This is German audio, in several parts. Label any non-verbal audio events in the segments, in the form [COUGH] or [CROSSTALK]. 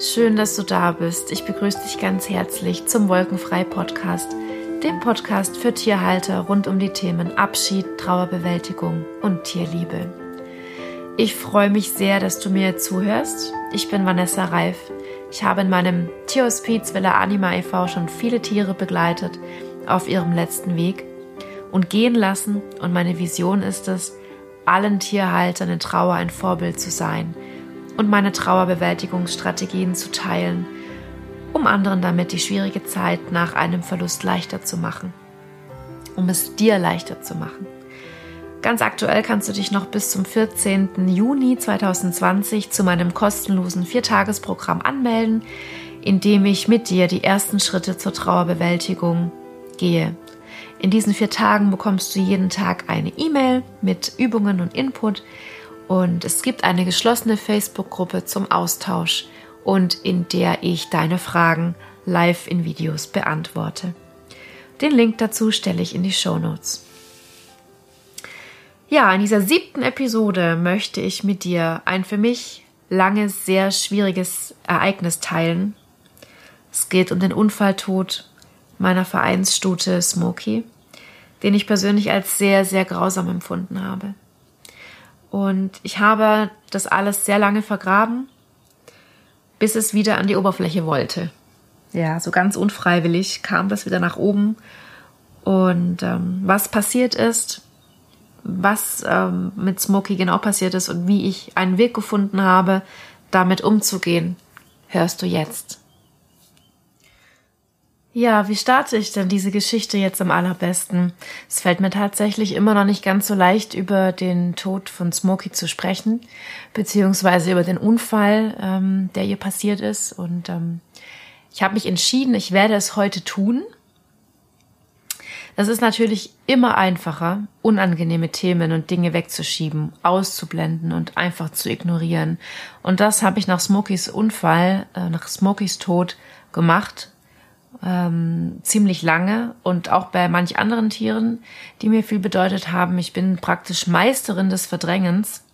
Schön, dass du da bist. Ich begrüße dich ganz herzlich zum Wolkenfrei Podcast, dem Podcast für Tierhalter rund um die Themen Abschied, Trauerbewältigung und Tierliebe. Ich freue mich sehr, dass du mir zuhörst. Ich bin Vanessa Reif. Ich habe in meinem Tierhospiz Villa Anima e.V. schon viele Tiere begleitet auf ihrem letzten Weg und gehen lassen und meine Vision ist es, allen Tierhaltern in Trauer ein Vorbild zu sein – und meine Trauerbewältigungsstrategien zu teilen, um anderen damit die schwierige Zeit nach einem Verlust leichter zu machen, um es dir leichter zu machen. Ganz aktuell kannst du dich noch bis zum 14. Juni 2020 zu meinem kostenlosen Viertagesprogramm anmelden, in dem ich mit dir die ersten Schritte zur Trauerbewältigung gehe. In diesen vier Tagen bekommst du jeden Tag eine E-Mail mit Übungen und Input, und es gibt eine geschlossene Facebook-Gruppe zum Austausch und in der ich deine Fragen live in Videos beantworte. Den Link dazu stelle ich in die Show Notes. Ja, in dieser siebten Episode möchte ich mit dir ein für mich langes, sehr schwieriges Ereignis teilen. Es geht um den Unfalltod meiner Vereinsstute Smokey, den ich persönlich als sehr, sehr grausam empfunden habe. Und ich habe das alles sehr lange vergraben, bis es wieder an die Oberfläche wollte. Ja, so ganz unfreiwillig kam das wieder nach oben. Und ähm, was passiert ist, was ähm, mit Smokey genau passiert ist und wie ich einen Weg gefunden habe, damit umzugehen, hörst du jetzt. Ja, wie starte ich denn diese Geschichte jetzt am allerbesten? Es fällt mir tatsächlich immer noch nicht ganz so leicht, über den Tod von Smokey zu sprechen, beziehungsweise über den Unfall, ähm, der ihr passiert ist. Und ähm, ich habe mich entschieden, ich werde es heute tun. Es ist natürlich immer einfacher, unangenehme Themen und Dinge wegzuschieben, auszublenden und einfach zu ignorieren. Und das habe ich nach Smokies Unfall, äh, nach Smokies Tod gemacht ähm, ziemlich lange und auch bei manch anderen Tieren, die mir viel bedeutet haben. Ich bin praktisch Meisterin des Verdrängens.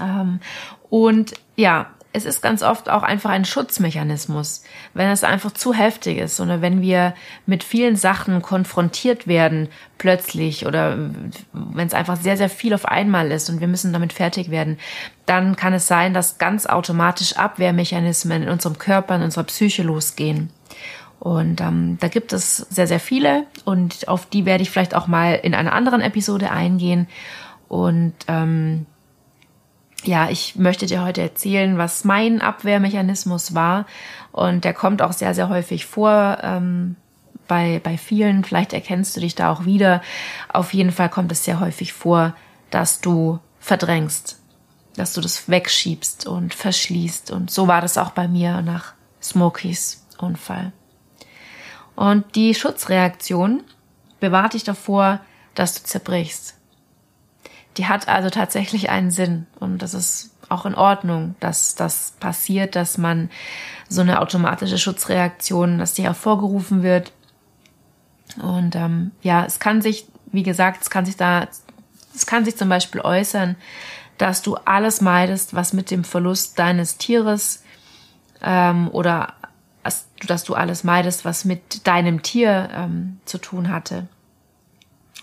Ähm, und ja, es ist ganz oft auch einfach ein Schutzmechanismus, wenn es einfach zu heftig ist oder wenn wir mit vielen Sachen konfrontiert werden plötzlich oder wenn es einfach sehr, sehr viel auf einmal ist und wir müssen damit fertig werden, dann kann es sein, dass ganz automatisch Abwehrmechanismen in unserem Körper, in unserer Psyche losgehen. Und ähm, da gibt es sehr, sehr viele und auf die werde ich vielleicht auch mal in einer anderen Episode eingehen. Und ähm, ja, ich möchte dir heute erzählen, was mein Abwehrmechanismus war. Und der kommt auch sehr, sehr häufig vor ähm, bei, bei vielen. Vielleicht erkennst du dich da auch wieder. Auf jeden Fall kommt es sehr häufig vor, dass du verdrängst, dass du das wegschiebst und verschließt. Und so war das auch bei mir nach Smokies Unfall. Und die Schutzreaktion bewahrt dich davor, dass du zerbrichst. Die hat also tatsächlich einen Sinn und das ist auch in Ordnung, dass das passiert, dass man so eine automatische Schutzreaktion, dass die hervorgerufen wird. Und ähm, ja, es kann sich, wie gesagt, es kann sich da, es kann sich zum Beispiel äußern, dass du alles meidest, was mit dem Verlust deines Tieres ähm, oder dass du alles meidest, was mit deinem Tier ähm, zu tun hatte.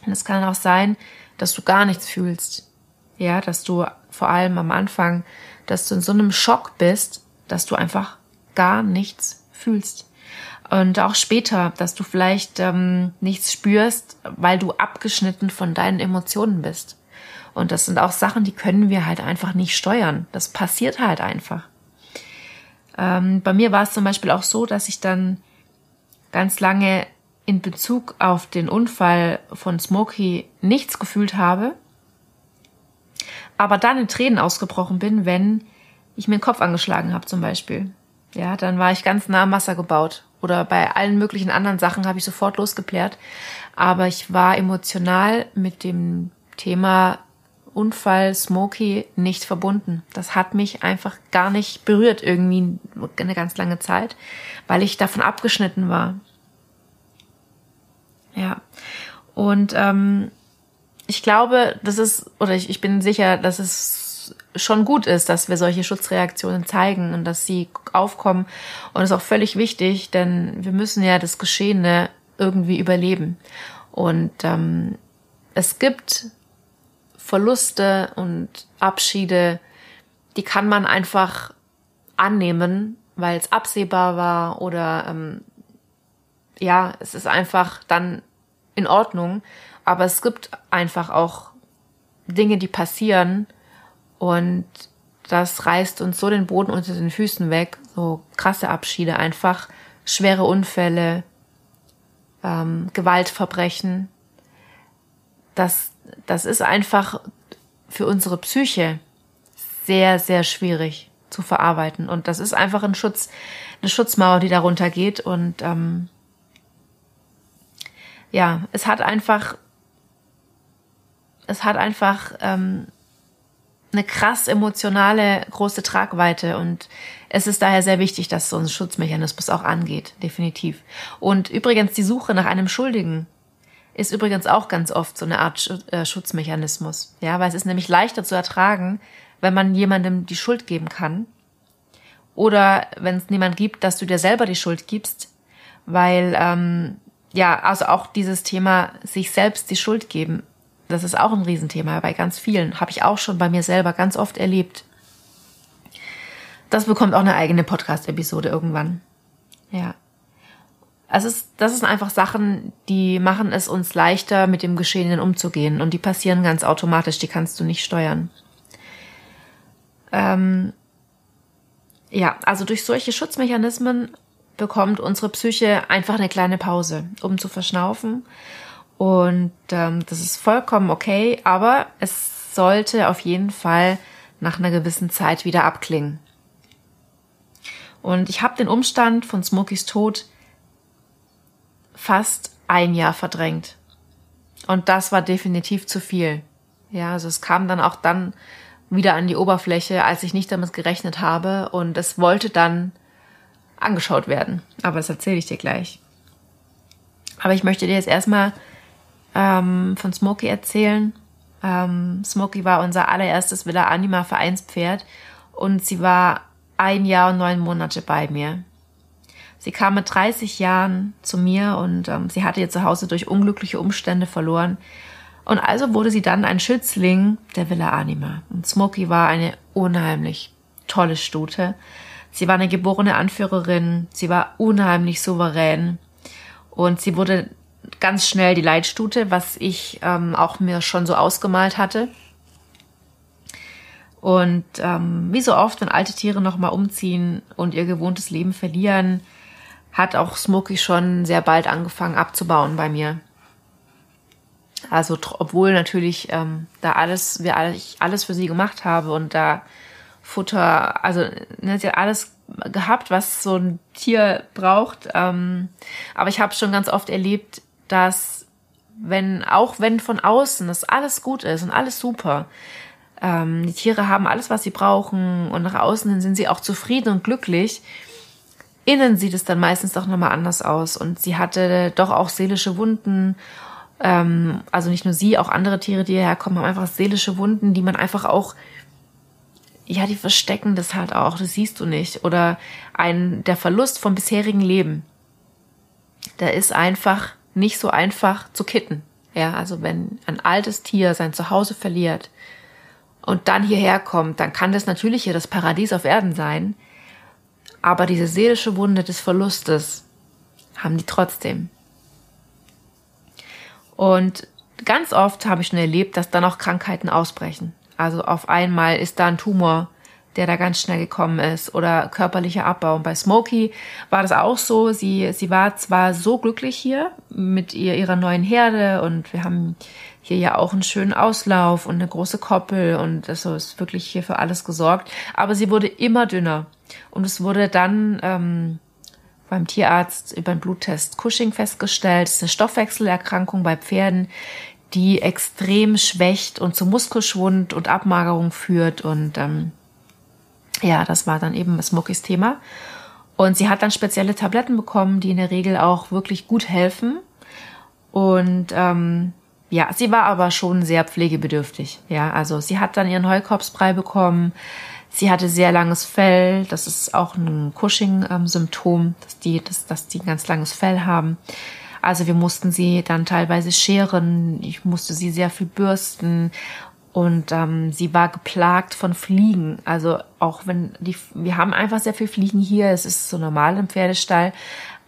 Und es kann auch sein, dass du gar nichts fühlst. Ja, dass du vor allem am Anfang, dass du in so einem Schock bist, dass du einfach gar nichts fühlst. Und auch später, dass du vielleicht ähm, nichts spürst, weil du abgeschnitten von deinen Emotionen bist. Und das sind auch Sachen, die können wir halt einfach nicht steuern. Das passiert halt einfach. Ähm, bei mir war es zum Beispiel auch so, dass ich dann ganz lange in Bezug auf den Unfall von Smokey nichts gefühlt habe, aber dann in Tränen ausgebrochen bin, wenn ich mir den Kopf angeschlagen habe zum Beispiel. Ja, dann war ich ganz nah am Wasser gebaut. Oder bei allen möglichen anderen Sachen habe ich sofort losgeplärt. Aber ich war emotional mit dem Thema Unfall Smokey nicht verbunden. Das hat mich einfach gar nicht berührt irgendwie eine ganz lange Zeit, weil ich davon abgeschnitten war. Ja. Und ähm, ich glaube, das ist, oder ich, ich bin sicher, dass es schon gut ist, dass wir solche Schutzreaktionen zeigen und dass sie aufkommen. Und das ist auch völlig wichtig, denn wir müssen ja das Geschehene irgendwie überleben. Und ähm, es gibt Verluste und Abschiede, die kann man einfach annehmen, weil es absehbar war oder ähm, ja, es ist einfach dann in Ordnung. Aber es gibt einfach auch Dinge, die passieren und das reißt uns so den Boden unter den Füßen weg. So krasse Abschiede einfach, schwere Unfälle, ähm, Gewaltverbrechen. Das, das ist einfach für unsere Psyche sehr, sehr schwierig zu verarbeiten. Und das ist einfach ein Schutz, eine Schutzmauer, die darunter geht. Und ähm, ja, es hat einfach, es hat einfach ähm, eine krass emotionale große Tragweite und es ist daher sehr wichtig, dass so ein Schutzmechanismus auch angeht, definitiv. Und übrigens die Suche nach einem Schuldigen ist übrigens auch ganz oft so eine Art äh, Schutzmechanismus, ja, weil es ist nämlich leichter zu ertragen, wenn man jemandem die Schuld geben kann oder wenn es niemand gibt, dass du dir selber die Schuld gibst, weil ähm, ja, also auch dieses Thema sich selbst die Schuld geben, das ist auch ein Riesenthema bei ganz vielen, habe ich auch schon bei mir selber ganz oft erlebt. Das bekommt auch eine eigene Podcast-Episode irgendwann. Ja. Also es, das sind einfach Sachen, die machen es uns leichter, mit dem Geschehenen umzugehen. Und die passieren ganz automatisch, die kannst du nicht steuern. Ähm, ja, also durch solche Schutzmechanismen bekommt unsere Psyche einfach eine kleine Pause, um zu verschnaufen. Und ähm, das ist vollkommen okay, aber es sollte auf jeden Fall nach einer gewissen Zeit wieder abklingen. Und ich habe den Umstand von Smokies Tod fast ein Jahr verdrängt. Und das war definitiv zu viel. Ja, also es kam dann auch dann wieder an die Oberfläche, als ich nicht damit gerechnet habe. Und es wollte dann angeschaut werden. Aber das erzähle ich dir gleich. Aber ich möchte dir jetzt erstmal ähm, von Smokey erzählen. Ähm, Smokey war unser allererstes Villa Anima Vereinspferd und sie war ein Jahr und neun Monate bei mir. Sie kam mit 30 Jahren zu mir und ähm, sie hatte ihr Zuhause durch unglückliche Umstände verloren und also wurde sie dann ein Schützling der Villa Anima. Und Smokey war eine unheimlich tolle Stute. Sie war eine geborene Anführerin, sie war unheimlich souverän und sie wurde ganz schnell die Leitstute, was ich ähm, auch mir schon so ausgemalt hatte. Und ähm, wie so oft, wenn alte Tiere nochmal umziehen und ihr gewohntes Leben verlieren, hat auch Smokey schon sehr bald angefangen abzubauen bei mir. Also obwohl natürlich ähm, da alles, wir alle, ich alles für sie gemacht habe und da Futter, also ne, sie hat alles gehabt, was so ein Tier braucht. Ähm, aber ich habe schon ganz oft erlebt, dass wenn, auch wenn von außen das alles gut ist und alles super, ähm, die Tiere haben alles, was sie brauchen und nach außen hin sind sie auch zufrieden und glücklich, innen sieht es dann meistens doch nochmal anders aus und sie hatte doch auch seelische Wunden ähm, also nicht nur sie, auch andere Tiere, die hierher kommen, haben einfach seelische Wunden, die man einfach auch, ja, die verstecken das halt auch, das siehst du nicht. Oder ein, der Verlust vom bisherigen Leben, der ist einfach nicht so einfach zu kitten. Ja, also wenn ein altes Tier sein Zuhause verliert und dann hierher kommt, dann kann das natürlich hier das Paradies auf Erden sein. Aber diese seelische Wunde des Verlustes haben die trotzdem. Und ganz oft habe ich schon erlebt, dass dann auch Krankheiten ausbrechen. Also auf einmal ist da ein Tumor, der da ganz schnell gekommen ist oder körperlicher Abbau. Und bei Smokey war das auch so. Sie, sie war zwar so glücklich hier mit ihr, ihrer neuen Herde und wir haben hier ja auch einen schönen Auslauf und eine große Koppel und also ist wirklich hier für alles gesorgt. Aber sie wurde immer dünner und es wurde dann ähm, beim Tierarzt über einen Bluttest Cushing festgestellt. Das ist eine Stoffwechselerkrankung bei Pferden, die extrem schwächt und zu Muskelschwund und Abmagerung führt. Und ähm, ja, das war dann eben Smokies Thema. Und sie hat dann spezielle Tabletten bekommen, die in der Regel auch wirklich gut helfen. Und ähm, ja, sie war aber schon sehr pflegebedürftig. Ja, also sie hat dann ihren Heukorpsbrei bekommen. Sie hatte sehr langes Fell. Das ist auch ein Cushing-Symptom, dass die, dass, dass die ein ganz langes Fell haben. Also wir mussten sie dann teilweise scheren. Ich musste sie sehr viel bürsten. Und ähm, sie war geplagt von Fliegen. Also auch wenn die, wir haben einfach sehr viel Fliegen hier. Es ist so normal im Pferdestall.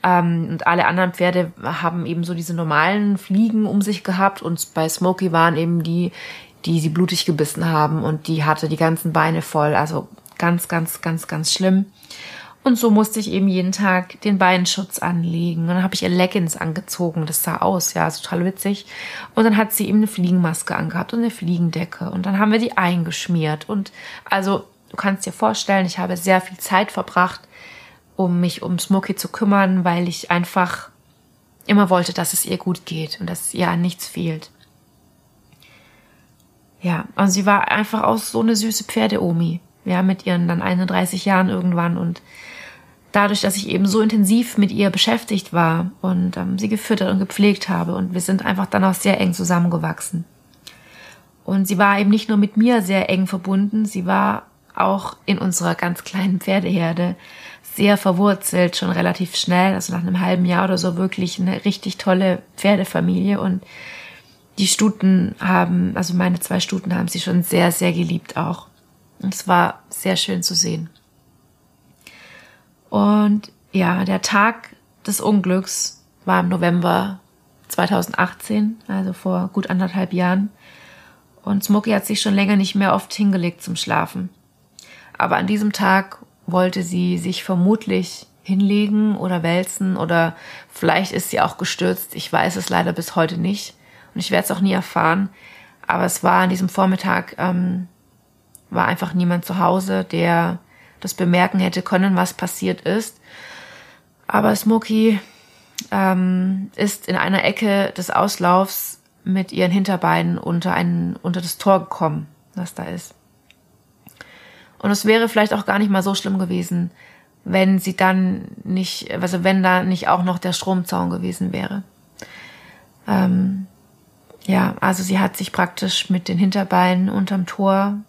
Ähm, und alle anderen Pferde haben eben so diese normalen Fliegen um sich gehabt. Und bei Smokey waren eben die, die sie blutig gebissen haben und die hatte die ganzen Beine voll. Also ganz, ganz, ganz, ganz schlimm. Und so musste ich eben jeden Tag den Beinschutz anlegen. Und dann habe ich ihr Leggings angezogen. Das sah aus, ja, total witzig. Und dann hat sie eben eine Fliegenmaske angehabt und eine Fliegendecke. Und dann haben wir die eingeschmiert. Und also, du kannst dir vorstellen, ich habe sehr viel Zeit verbracht, um mich um Smokey zu kümmern, weil ich einfach immer wollte, dass es ihr gut geht und dass ihr an nichts fehlt. Ja, also sie war einfach auch so eine süße Pferdeomi. Ja, mit ihren dann 31 Jahren irgendwann und dadurch, dass ich eben so intensiv mit ihr beschäftigt war und ähm, sie gefüttert und gepflegt habe und wir sind einfach dann auch sehr eng zusammengewachsen. Und sie war eben nicht nur mit mir sehr eng verbunden, sie war auch in unserer ganz kleinen Pferdeherde sehr verwurzelt, schon relativ schnell, also nach einem halben Jahr oder so wirklich eine richtig tolle Pferdefamilie und die Stuten haben, also meine zwei Stuten haben sie schon sehr, sehr geliebt auch. Es war sehr schön zu sehen. Und ja, der Tag des Unglücks war im November 2018, also vor gut anderthalb Jahren. Und Smokey hat sich schon länger nicht mehr oft hingelegt zum Schlafen. Aber an diesem Tag wollte sie sich vermutlich hinlegen oder wälzen oder vielleicht ist sie auch gestürzt. Ich weiß es leider bis heute nicht und ich werde es auch nie erfahren. Aber es war an diesem Vormittag, ähm, war einfach niemand zu Hause, der das bemerken hätte können, was passiert ist. Aber Smokey ähm, ist in einer Ecke des Auslaufs mit ihren Hinterbeinen unter, ein, unter das Tor gekommen, was da ist. Und es wäre vielleicht auch gar nicht mal so schlimm gewesen, wenn sie dann nicht, also wenn da nicht auch noch der Stromzaun gewesen wäre. Ähm, ja, also sie hat sich praktisch mit den Hinterbeinen unterm Tor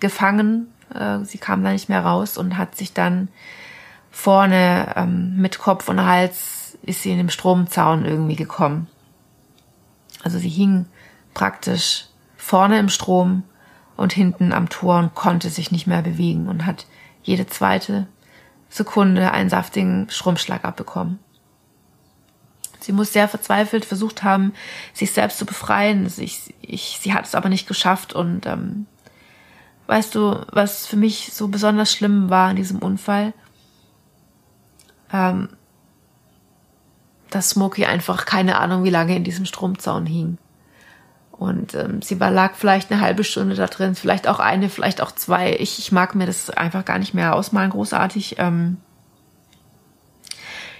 gefangen. Äh, sie kam da nicht mehr raus und hat sich dann vorne ähm, mit Kopf und Hals ist sie in dem Stromzaun irgendwie gekommen. Also sie hing praktisch vorne im Strom und hinten am Tor und konnte sich nicht mehr bewegen und hat jede zweite Sekunde einen saftigen Stromschlag abbekommen. Sie muss sehr verzweifelt versucht haben, sich selbst zu befreien. Ich, ich, sie hat es aber nicht geschafft. Und ähm, weißt du, was für mich so besonders schlimm war in diesem Unfall? Ähm, dass Smokey einfach keine Ahnung, wie lange in diesem Stromzaun hing. Und ähm, sie war, lag vielleicht eine halbe Stunde da drin, vielleicht auch eine, vielleicht auch zwei. Ich, ich mag mir das einfach gar nicht mehr ausmalen, großartig. Ähm,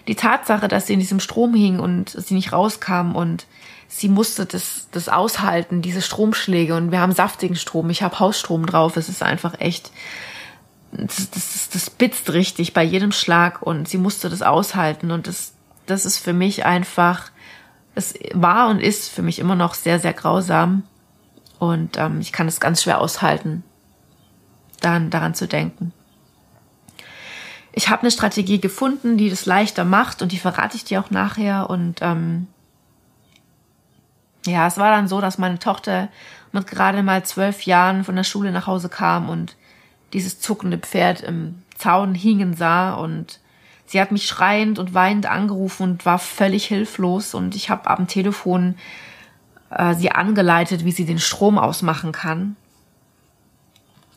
die Tatsache, dass sie in diesem Strom hing und sie nicht rauskam und sie musste das, das aushalten, diese Stromschläge und wir haben saftigen Strom, ich habe Hausstrom drauf, es ist einfach echt, das, das, das bitzt richtig bei jedem Schlag und sie musste das aushalten und das, das ist für mich einfach, es war und ist für mich immer noch sehr, sehr grausam und ähm, ich kann es ganz schwer aushalten, dann daran zu denken ich habe eine Strategie gefunden, die das leichter macht und die verrate ich dir auch nachher. Und ähm, ja, es war dann so, dass meine Tochter mit gerade mal zwölf Jahren von der Schule nach Hause kam und dieses zuckende Pferd im Zaun hingen sah und sie hat mich schreiend und weinend angerufen und war völlig hilflos und ich habe am Telefon äh, sie angeleitet, wie sie den Strom ausmachen kann.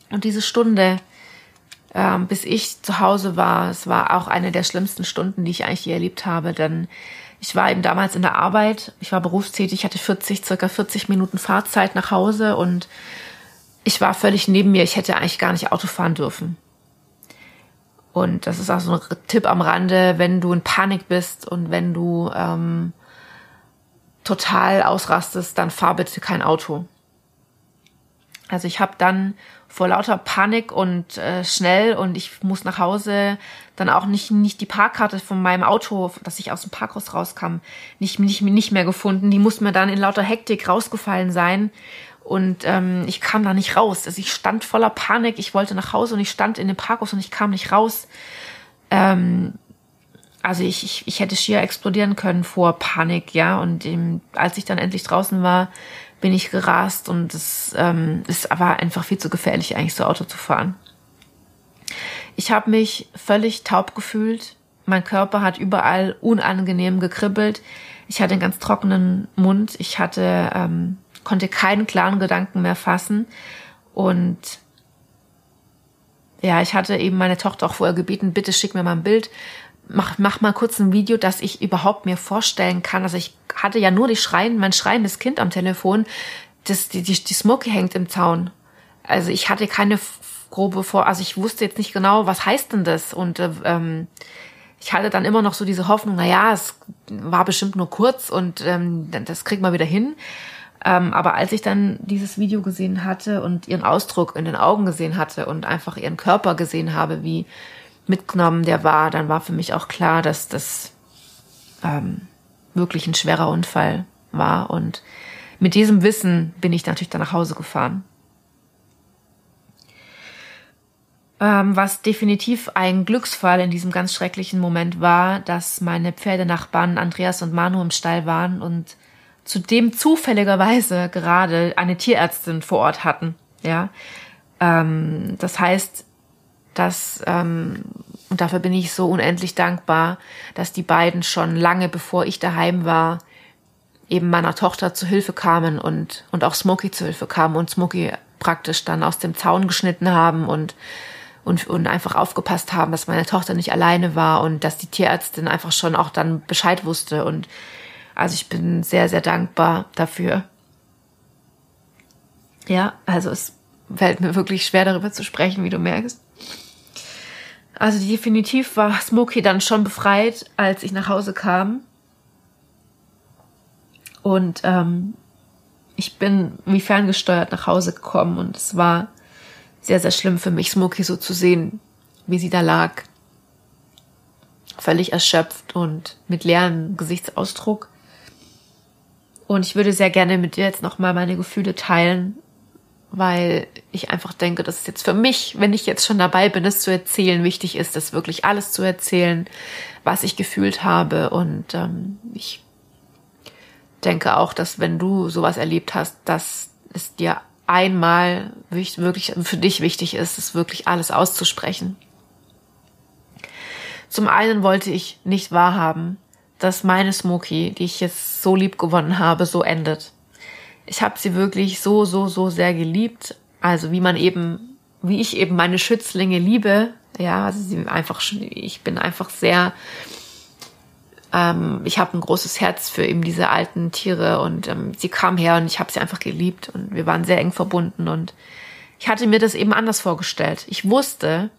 Und diese Stunde ähm, bis ich zu Hause war. Es war auch eine der schlimmsten Stunden, die ich eigentlich je erlebt habe, denn ich war eben damals in der Arbeit, ich war berufstätig, hatte 40, circa 40 Minuten Fahrzeit nach Hause und ich war völlig neben mir. Ich hätte eigentlich gar nicht Auto fahren dürfen. Und das ist auch so ein Tipp am Rande, wenn du in Panik bist und wenn du ähm, total ausrastest, dann fahr bitte kein Auto. Also ich habe dann vor lauter Panik und äh, schnell und ich muss nach Hause dann auch nicht nicht die Parkkarte von meinem Auto, dass ich aus dem Parkhaus rauskam, nicht nicht nicht mehr gefunden. Die muss mir dann in lauter Hektik rausgefallen sein und ähm, ich kam da nicht raus. Also ich stand voller Panik. Ich wollte nach Hause und ich stand in dem Parkhaus und ich kam nicht raus. Ähm, also ich, ich, ich hätte schier explodieren können vor Panik, ja. Und ähm, als ich dann endlich draußen war, bin ich gerast und es, ähm, es war einfach viel zu gefährlich, eigentlich so Auto zu fahren. Ich habe mich völlig taub gefühlt. Mein Körper hat überall unangenehm gekribbelt. Ich hatte einen ganz trockenen Mund. Ich hatte, ähm, konnte keinen klaren Gedanken mehr fassen. Und ja, ich hatte eben meine Tochter auch vorher gebeten, bitte schick mir mal ein Bild mach, mach mal kurz ein Video, dass ich überhaupt mir vorstellen kann. Also ich hatte ja nur die Schreien, mein schreiendes Kind am Telefon. Das, die, die, die Smoky hängt im Zaun. Also ich hatte keine grobe Vor, also ich wusste jetzt nicht genau, was heißt denn das? Und äh, ähm, ich hatte dann immer noch so diese Hoffnung, na ja, es war bestimmt nur kurz und ähm, das kriegt man wieder hin. Ähm, aber als ich dann dieses Video gesehen hatte und ihren Ausdruck in den Augen gesehen hatte und einfach ihren Körper gesehen habe, wie mitgenommen der war, dann war für mich auch klar, dass das ähm, wirklich ein schwerer Unfall war. Und mit diesem Wissen bin ich natürlich dann nach Hause gefahren. Ähm, was definitiv ein Glücksfall in diesem ganz schrecklichen Moment war, dass meine Pferdenachbarn Andreas und Manu im Stall waren und zudem zufälligerweise gerade eine Tierärztin vor Ort hatten. Ja, ähm, das heißt, dass, ähm, und dafür bin ich so unendlich dankbar, dass die beiden schon lange bevor ich daheim war, eben meiner Tochter zu Hilfe kamen und, und auch Smokey zu Hilfe kamen und Smokey praktisch dann aus dem Zaun geschnitten haben und, und, und einfach aufgepasst haben, dass meine Tochter nicht alleine war und dass die Tierärztin einfach schon auch dann Bescheid wusste und also ich bin sehr, sehr dankbar dafür. Ja, also es fällt mir wirklich schwer darüber zu sprechen, wie du merkst. Also definitiv war Smokey dann schon befreit, als ich nach Hause kam. Und ähm, ich bin wie ferngesteuert nach Hause gekommen und es war sehr, sehr schlimm für mich, Smokey so zu sehen, wie sie da lag. Völlig erschöpft und mit leeren Gesichtsausdruck. Und ich würde sehr gerne mit dir jetzt nochmal meine Gefühle teilen, weil ich einfach denke, dass es jetzt für mich, wenn ich jetzt schon dabei bin, es zu erzählen, wichtig ist, das wirklich alles zu erzählen, was ich gefühlt habe. Und ähm, ich denke auch, dass wenn du sowas erlebt hast, dass es dir einmal wirklich für dich wichtig ist, es wirklich alles auszusprechen. Zum einen wollte ich nicht wahrhaben, dass meine Smokey, die ich jetzt so lieb gewonnen habe, so endet ich habe sie wirklich so, so, so sehr geliebt. Also wie man eben, wie ich eben meine Schützlinge liebe. Ja, also sie einfach, ich bin einfach sehr, ähm, ich habe ein großes Herz für eben diese alten Tiere und ähm, sie kam her und ich habe sie einfach geliebt und wir waren sehr eng verbunden und ich hatte mir das eben anders vorgestellt. Ich wusste,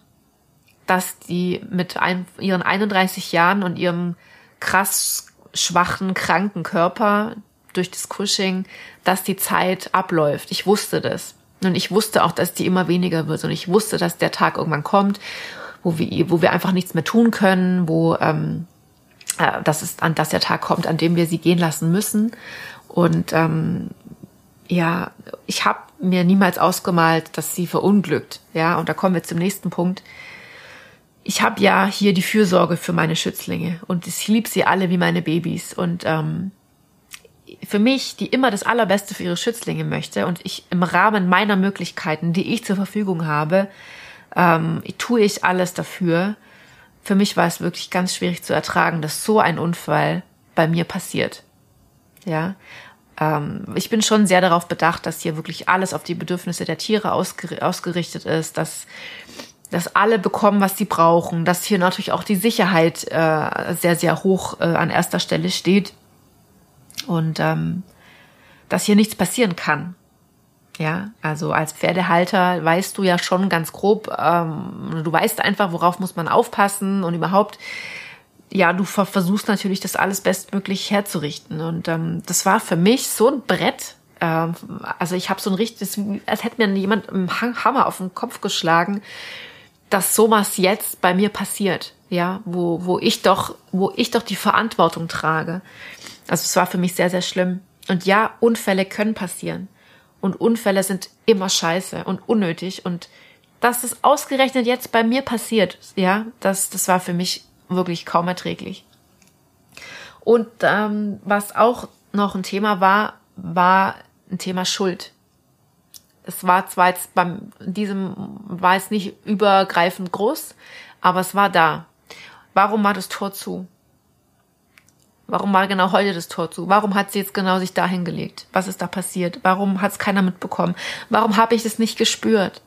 dass die mit ein, ihren 31 Jahren und ihrem krass schwachen, kranken Körper durch das Cushing, dass die Zeit abläuft. Ich wusste das. Und ich wusste auch, dass die immer weniger wird. Und ich wusste, dass der Tag irgendwann kommt, wo wir, wo wir einfach nichts mehr tun können, wo ähm, äh, das ist, an dass der Tag kommt, an dem wir sie gehen lassen müssen. Und ähm, ja, ich habe mir niemals ausgemalt, dass sie verunglückt. Ja, und da kommen wir zum nächsten Punkt. Ich habe ja hier die Fürsorge für meine Schützlinge und ich liebe sie alle wie meine Babys. Und ähm, für mich, die immer das Allerbeste für ihre Schützlinge möchte und ich im Rahmen meiner Möglichkeiten, die ich zur Verfügung habe, ähm, tue ich alles dafür. Für mich war es wirklich ganz schwierig zu ertragen, dass so ein Unfall bei mir passiert. Ja, ähm, ich bin schon sehr darauf bedacht, dass hier wirklich alles auf die Bedürfnisse der Tiere ausger ausgerichtet ist, dass dass alle bekommen, was sie brauchen, dass hier natürlich auch die Sicherheit äh, sehr, sehr hoch äh, an erster Stelle steht und ähm, dass hier nichts passieren kann. Ja, also als Pferdehalter weißt du ja schon ganz grob, ähm, du weißt einfach, worauf muss man aufpassen und überhaupt, ja, du versuchst natürlich, das alles bestmöglich herzurichten. Und ähm, das war für mich so ein Brett, Ähm, also ich habe so ein richtiges, als hätte mir jemand im Hammer auf den Kopf geschlagen, dass sowas jetzt bei mir passiert, ja, wo, wo ich doch, wo ich doch die Verantwortung trage. Also es war für mich sehr, sehr schlimm. Und ja, Unfälle können passieren. Und Unfälle sind immer scheiße und unnötig. Und dass es ausgerechnet jetzt bei mir passiert, ja, das, das war für mich wirklich kaum erträglich. Und ähm, was auch noch ein Thema war, war ein Thema Schuld. Es war zwar jetzt beim diesem war es nicht übergreifend groß, aber es war da. Warum war das Tor zu? Warum war genau heute das Tor zu? Warum hat sie jetzt genau sich da hingelegt? Was ist da passiert? Warum hat es keiner mitbekommen? Warum habe ich das nicht gespürt?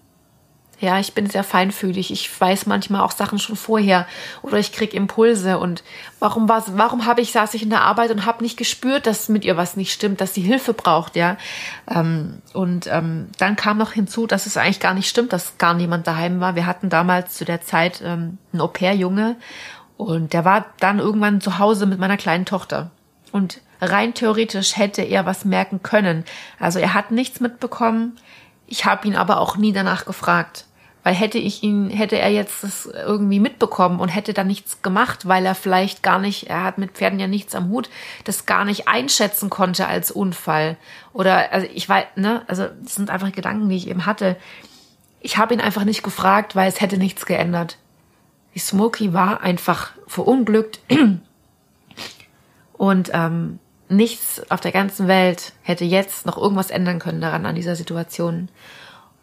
Ja, ich bin sehr feinfühlig. Ich weiß manchmal auch Sachen schon vorher oder ich krieg Impulse. Und warum war, warum habe ich saß ich in der Arbeit und habe nicht gespürt, dass mit ihr was nicht stimmt, dass sie Hilfe braucht, ja? Ähm, und ähm, dann kam noch hinzu, dass es eigentlich gar nicht stimmt, dass gar niemand daheim war. Wir hatten damals zu der Zeit ähm, einen Au-pair-Junge und der war dann irgendwann zu Hause mit meiner kleinen Tochter. Und rein theoretisch hätte er was merken können. Also er hat nichts mitbekommen. Ich habe ihn aber auch nie danach gefragt. Weil hätte ich ihn, hätte er jetzt das irgendwie mitbekommen und hätte da nichts gemacht, weil er vielleicht gar nicht, er hat mit Pferden ja nichts am Hut, das gar nicht einschätzen konnte als Unfall. Oder, also ich weiß, ne, also das sind einfach Gedanken, die ich eben hatte. Ich habe ihn einfach nicht gefragt, weil es hätte nichts geändert. Die Smokey war einfach verunglückt und ähm, nichts auf der ganzen Welt hätte jetzt noch irgendwas ändern können daran an dieser Situation.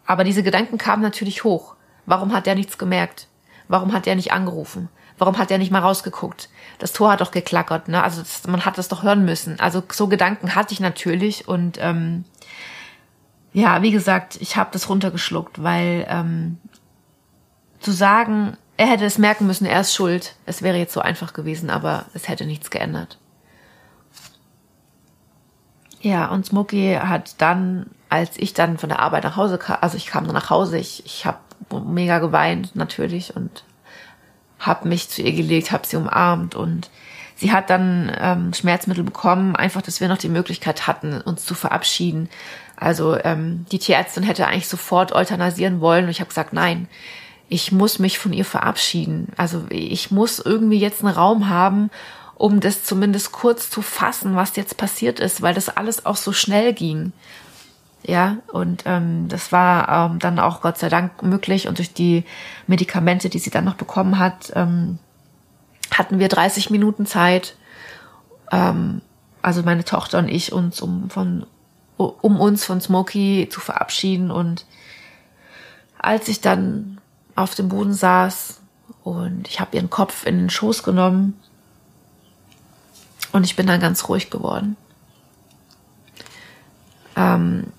Aber diese Gedanken kamen natürlich hoch. Warum hat er nichts gemerkt? Warum hat er nicht angerufen? Warum hat er nicht mal rausgeguckt? Das Tor hat doch geklackert, ne? Also das, man hat das doch hören müssen. Also so Gedanken hatte ich natürlich und ähm, ja, wie gesagt, ich habe das runtergeschluckt, weil ähm, zu sagen, er hätte es merken müssen, er ist schuld, es wäre jetzt so einfach gewesen, aber es hätte nichts geändert. Ja, und Smokey hat dann, als ich dann von der Arbeit nach Hause kam, also ich kam dann nach Hause, ich, ich habe mega geweint natürlich und habe mich zu ihr gelegt, habe sie umarmt und sie hat dann ähm, Schmerzmittel bekommen, einfach, dass wir noch die Möglichkeit hatten, uns zu verabschieden. Also ähm, die Tierärztin hätte eigentlich sofort euthanasieren wollen und ich habe gesagt, nein, ich muss mich von ihr verabschieden. Also ich muss irgendwie jetzt einen Raum haben, um das zumindest kurz zu fassen, was jetzt passiert ist, weil das alles auch so schnell ging. Ja, und ähm, das war ähm, dann auch Gott sei Dank möglich und durch die Medikamente, die sie dann noch bekommen hat, ähm, hatten wir 30 Minuten Zeit, ähm, also meine Tochter und ich, uns um von um uns von Smokey zu verabschieden und als ich dann auf dem Boden saß und ich habe ihren Kopf in den Schoß genommen und ich bin dann ganz ruhig geworden. Ähm,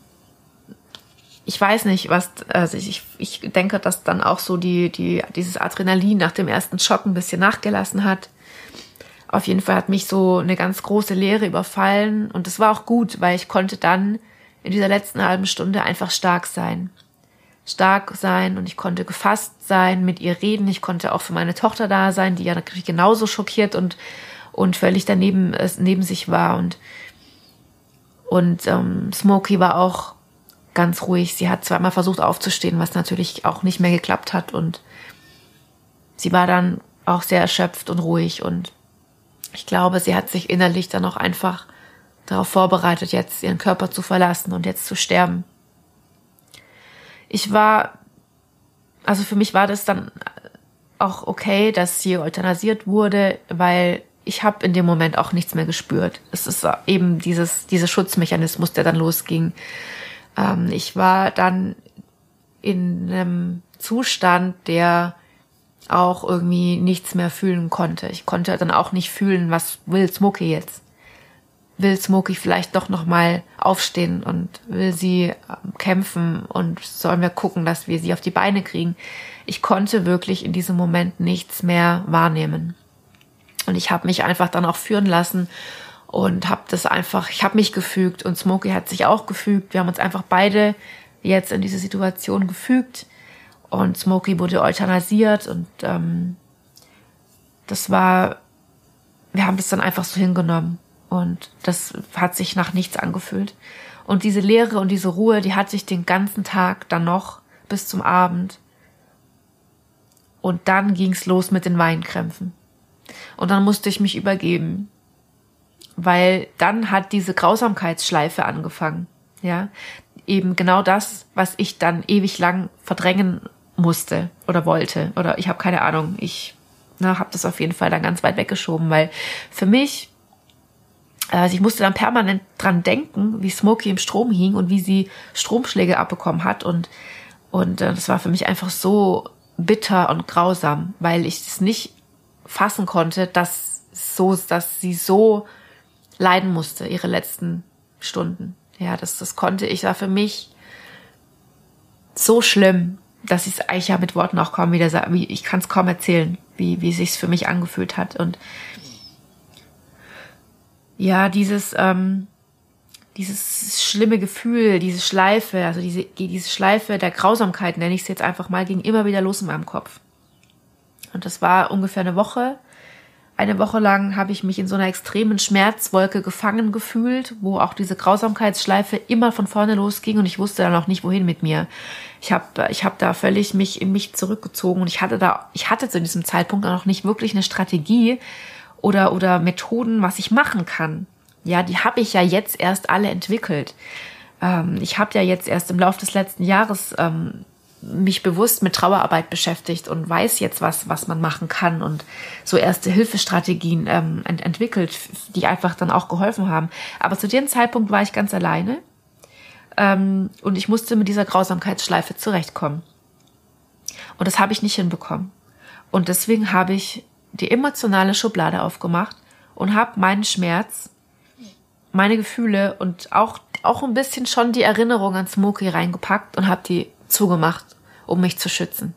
ich weiß nicht, was, also ich, ich denke, dass dann auch so die, die, dieses Adrenalin nach dem ersten Schock ein bisschen nachgelassen hat. Auf jeden Fall hat mich so eine ganz große Leere überfallen und das war auch gut, weil ich konnte dann in dieser letzten halben Stunde einfach stark sein. Stark sein und ich konnte gefasst sein, mit ihr reden. Ich konnte auch für meine Tochter da sein, die ja natürlich genauso schockiert und, und völlig daneben, neben sich war und, und ähm, Smokey war auch ganz ruhig. Sie hat zweimal versucht aufzustehen, was natürlich auch nicht mehr geklappt hat und sie war dann auch sehr erschöpft und ruhig und ich glaube, sie hat sich innerlich dann auch einfach darauf vorbereitet, jetzt ihren Körper zu verlassen und jetzt zu sterben. Ich war, also für mich war das dann auch okay, dass sie euthanasiert wurde, weil ich habe in dem Moment auch nichts mehr gespürt. Es ist eben dieses, dieser Schutzmechanismus, der dann losging. Ähm, ich war dann in einem Zustand, der auch irgendwie nichts mehr fühlen konnte. Ich konnte dann auch nicht fühlen, was will Smokey jetzt? Will Smokey vielleicht doch noch mal aufstehen und will sie ähm, kämpfen und sollen wir gucken, dass wir sie auf die Beine kriegen? Ich konnte wirklich in diesem Moment nichts mehr wahrnehmen. Und ich habe mich einfach dann auch führen lassen und habe das einfach, ich habe mich gefügt und Smokey hat sich auch gefügt. Wir haben uns einfach beide jetzt in diese Situation gefügt und Smokey wurde euthanasiert und ähm, das war, wir haben das dann einfach so hingenommen und das hat sich nach nichts angefühlt. Und diese Leere und diese Ruhe, die hatte ich den ganzen Tag dann noch bis zum Abend. Und dann ging's los mit den Weinkrämpfen. Und dann musste ich mich übergeben. Weil dann hat diese Grausamkeitsschleife angefangen. Ja, eben genau das, was ich dann ewig lang verdrängen musste oder wollte. Oder ich habe keine Ahnung. Ich ne, habe das auf jeden Fall dann ganz weit weggeschoben, weil für mich also ich musste dann permanent dran denken, wie Smokey im Strom hing und wie sie Stromschläge abbekommen hat und und äh, das war für mich einfach so bitter und grausam, weil ich es nicht fassen konnte, dass so, dass sie so leiden musste ihre letzten Stunden. Ja, das das konnte ich war für mich so schlimm, dass ich es eigentlich ja mit Worten auch kaum wieder wie ich kann es kaum erzählen, wie wie sich's für mich angefühlt hat und ja, dieses, ähm, dieses schlimme Gefühl, diese Schleife, also diese, diese Schleife der Grausamkeit, nenne ich es jetzt einfach mal, ging immer wieder los in meinem Kopf. Und das war ungefähr eine Woche. Eine Woche lang habe ich mich in so einer extremen Schmerzwolke gefangen gefühlt, wo auch diese Grausamkeitsschleife immer von vorne losging und ich wusste dann auch nicht, wohin mit mir. Ich habe ich hab da völlig mich in mich zurückgezogen und ich hatte da, ich hatte zu diesem Zeitpunkt auch noch nicht wirklich eine Strategie, oder, oder Methoden, was ich machen kann. Ja, die habe ich ja jetzt erst alle entwickelt. Ähm, ich habe ja jetzt erst im Laufe des letzten Jahres ähm, mich bewusst mit Trauerarbeit beschäftigt und weiß jetzt was, was man machen kann und so erste Hilfestrategien ähm, ent entwickelt, die einfach dann auch geholfen haben. Aber zu dem Zeitpunkt war ich ganz alleine ähm, und ich musste mit dieser Grausamkeitsschleife zurechtkommen. Und das habe ich nicht hinbekommen. Und deswegen habe ich die emotionale Schublade aufgemacht und habe meinen Schmerz, meine Gefühle und auch, auch ein bisschen schon die Erinnerung an Smokey reingepackt und habe die zugemacht, um mich zu schützen.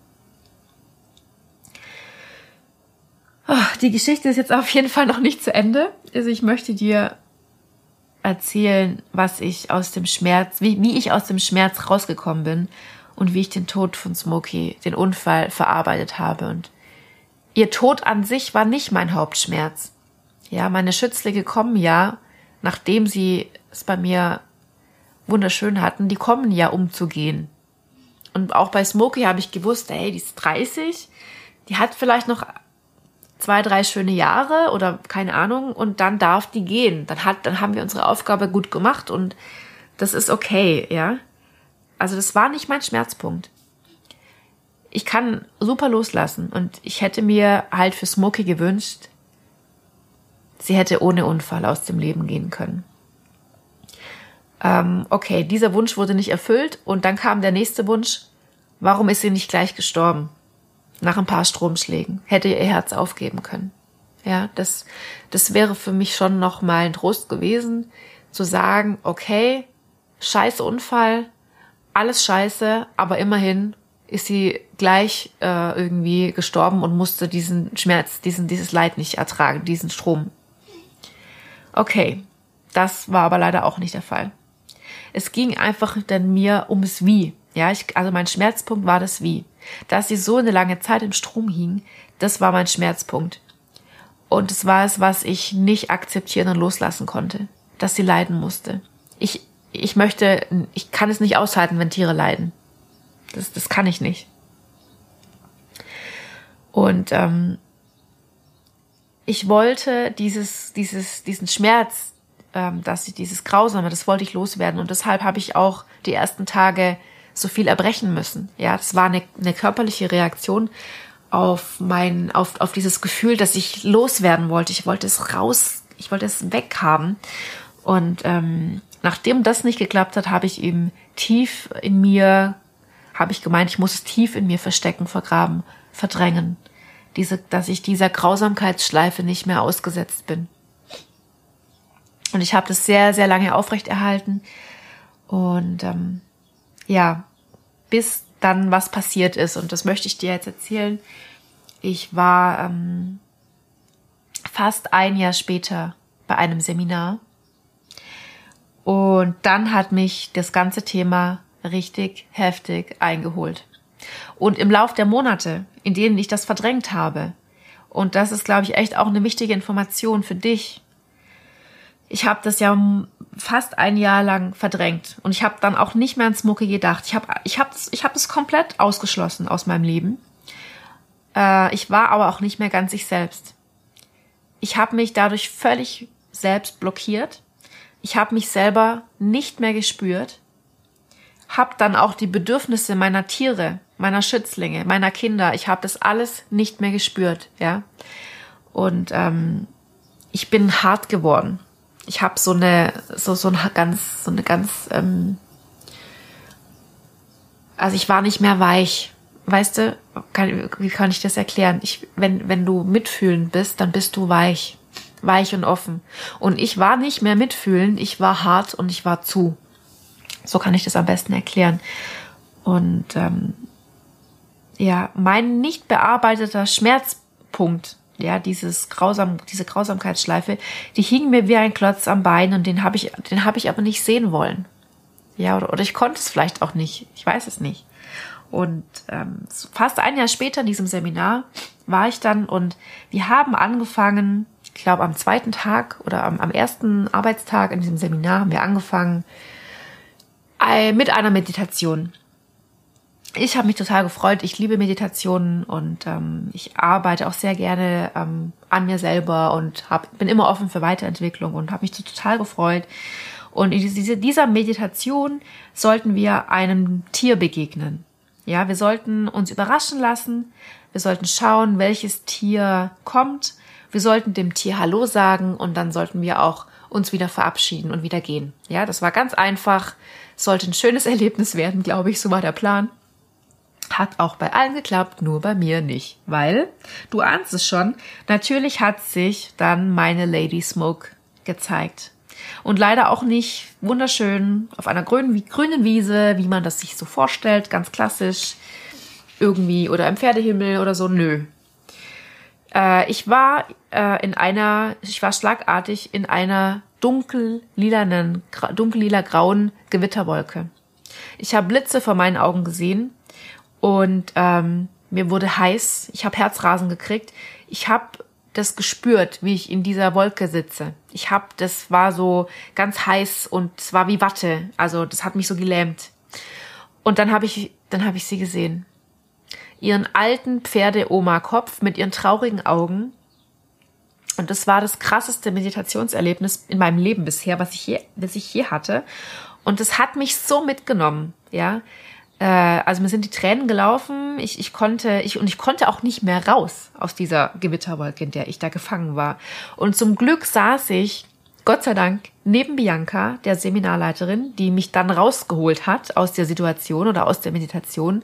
Oh, die Geschichte ist jetzt auf jeden Fall noch nicht zu Ende. Also ich möchte dir erzählen, was ich aus dem Schmerz, wie, wie ich aus dem Schmerz rausgekommen bin und wie ich den Tod von Smokey, den Unfall verarbeitet habe und Ihr Tod an sich war nicht mein Hauptschmerz. Ja, meine Schützlinge kommen ja, nachdem sie es bei mir wunderschön hatten, die kommen ja, um zu gehen. Und auch bei Smokey habe ich gewusst, hey, die ist 30, die hat vielleicht noch zwei, drei schöne Jahre oder keine Ahnung und dann darf die gehen. Dann hat, dann haben wir unsere Aufgabe gut gemacht und das ist okay, ja. Also das war nicht mein Schmerzpunkt ich kann super loslassen und ich hätte mir halt für Smokey gewünscht, sie hätte ohne Unfall aus dem Leben gehen können. Ähm, okay, dieser Wunsch wurde nicht erfüllt und dann kam der nächste Wunsch, warum ist sie nicht gleich gestorben? Nach ein paar Stromschlägen. Hätte ihr Herz aufgeben können. Ja, das, das wäre für mich schon noch mal ein Trost gewesen, zu sagen, okay, scheiß Unfall, alles scheiße, aber immerhin ist sie gleich äh, irgendwie gestorben und musste diesen Schmerz, diesen, dieses Leid nicht ertragen, diesen Strom. Okay, das war aber leider auch nicht der Fall. Es ging einfach dann mir ums Wie. Ja, ich, also mein Schmerzpunkt war das Wie. Dass sie so eine lange Zeit im Strom hing, das war mein Schmerzpunkt. Und es war es, was ich nicht akzeptieren und loslassen konnte. Dass sie leiden musste. Ich, ich möchte, ich kann es nicht aushalten, wenn Tiere leiden. Das, das kann ich nicht. Und ähm, ich wollte dieses, dieses, diesen Schmerz, ähm, dass ich dieses Grausame, das wollte ich loswerden. Und deshalb habe ich auch die ersten Tage so viel erbrechen müssen. Ja, das war eine, eine körperliche Reaktion auf mein, auf, auf dieses Gefühl, dass ich loswerden wollte. Ich wollte es raus, ich wollte es weghaben. Und ähm, nachdem das nicht geklappt hat, habe ich eben tief in mir habe ich gemeint, ich muss es tief in mir verstecken, vergraben, verdrängen. Diese, dass ich dieser Grausamkeitsschleife nicht mehr ausgesetzt bin. Und ich habe das sehr, sehr lange aufrechterhalten. Und ähm, ja, bis dann was passiert ist. Und das möchte ich dir jetzt erzählen. Ich war ähm, fast ein Jahr später bei einem Seminar. Und dann hat mich das ganze Thema richtig heftig eingeholt. Und im Lauf der Monate, in denen ich das verdrängt habe, und das ist, glaube ich, echt auch eine wichtige Information für dich, ich habe das ja fast ein Jahr lang verdrängt und ich habe dann auch nicht mehr an Smokey gedacht. Ich habe ich hab, ich hab das komplett ausgeschlossen aus meinem Leben. Äh, ich war aber auch nicht mehr ganz ich selbst. Ich habe mich dadurch völlig selbst blockiert. Ich habe mich selber nicht mehr gespürt. Hab dann auch die Bedürfnisse meiner Tiere, meiner Schützlinge, meiner Kinder. Ich habe das alles nicht mehr gespürt, ja. Und ähm, ich bin hart geworden ich habe so eine so so eine ganz so eine ganz ähm, also ich war nicht mehr weich. Weißt du kann, wie kann ich das erklären? Ich wenn wenn du mitfühlen bist dann bist du weich. Weich und offen. Und ich war nicht mehr mitfühlen ich war hart und ich war zu. So kann ich das am besten erklären. Und ähm, ja mein nicht bearbeiteter Schmerzpunkt ja, dieses grausam, diese Grausamkeitsschleife, die hing mir wie ein Klotz am Bein und den habe ich, den habe ich aber nicht sehen wollen. Ja, oder, oder ich konnte es vielleicht auch nicht. Ich weiß es nicht. Und ähm, fast ein Jahr später in diesem Seminar war ich dann und wir haben angefangen, ich glaube am zweiten Tag oder am, am ersten Arbeitstag in diesem Seminar haben wir angefangen äh, mit einer Meditation ich habe mich total gefreut. Ich liebe Meditationen und ähm, ich arbeite auch sehr gerne ähm, an mir selber und hab, bin immer offen für Weiterentwicklung und habe mich total gefreut. Und in diese, dieser Meditation sollten wir einem Tier begegnen. Ja, wir sollten uns überraschen lassen. Wir sollten schauen, welches Tier kommt. Wir sollten dem Tier Hallo sagen und dann sollten wir auch uns wieder verabschieden und wieder gehen. Ja, das war ganz einfach. Sollte ein schönes [LAUGHS] Erlebnis werden, glaube ich. So war der Plan. Hat auch bei allen geklappt, nur bei mir nicht. Weil, du ahnst es schon, natürlich hat sich dann meine Lady Smoke gezeigt. Und leider auch nicht wunderschön auf einer grünen, grünen Wiese, wie man das sich so vorstellt, ganz klassisch. Irgendwie oder im Pferdehimmel oder so, nö. Äh, ich war äh, in einer, ich war schlagartig in einer dunkel-lilanen, dunkel-lila-grauen Gewitterwolke. Ich habe Blitze vor meinen Augen gesehen und ähm, mir wurde heiß, ich habe Herzrasen gekriegt. Ich habe das gespürt, wie ich in dieser Wolke sitze. Ich habe, das war so ganz heiß und es war wie Watte. Also das hat mich so gelähmt. Und dann habe ich, dann habe ich sie gesehen. Ihren alten Pferde-Oma-Kopf mit ihren traurigen Augen. Und das war das krasseste Meditationserlebnis in meinem Leben bisher, was ich je, was ich je hatte. Und es hat mich so mitgenommen, ja äh, also mir sind die Tränen gelaufen. Ich, ich konnte, ich, und ich konnte auch nicht mehr raus aus dieser Gewitterwolke, in der ich da gefangen war. Und zum Glück saß ich, Gott sei Dank, neben Bianca, der Seminarleiterin, die mich dann rausgeholt hat aus der Situation oder aus der Meditation,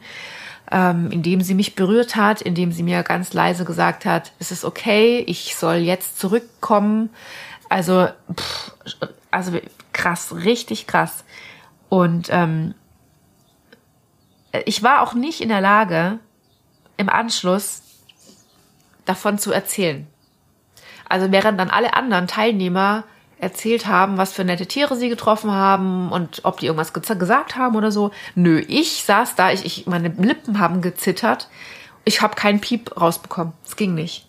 ähm, indem sie mich berührt hat, indem sie mir ganz leise gesagt hat, es ist okay, ich soll jetzt zurückkommen. Also, pff, also krass, richtig krass. Und ähm, ich war auch nicht in der Lage, im Anschluss davon zu erzählen. Also während dann alle anderen Teilnehmer erzählt haben, was für nette Tiere sie getroffen haben und ob die irgendwas gesagt haben oder so. Nö, ich saß da, ich, ich meine Lippen haben gezittert. Ich habe keinen Piep rausbekommen. Es ging nicht.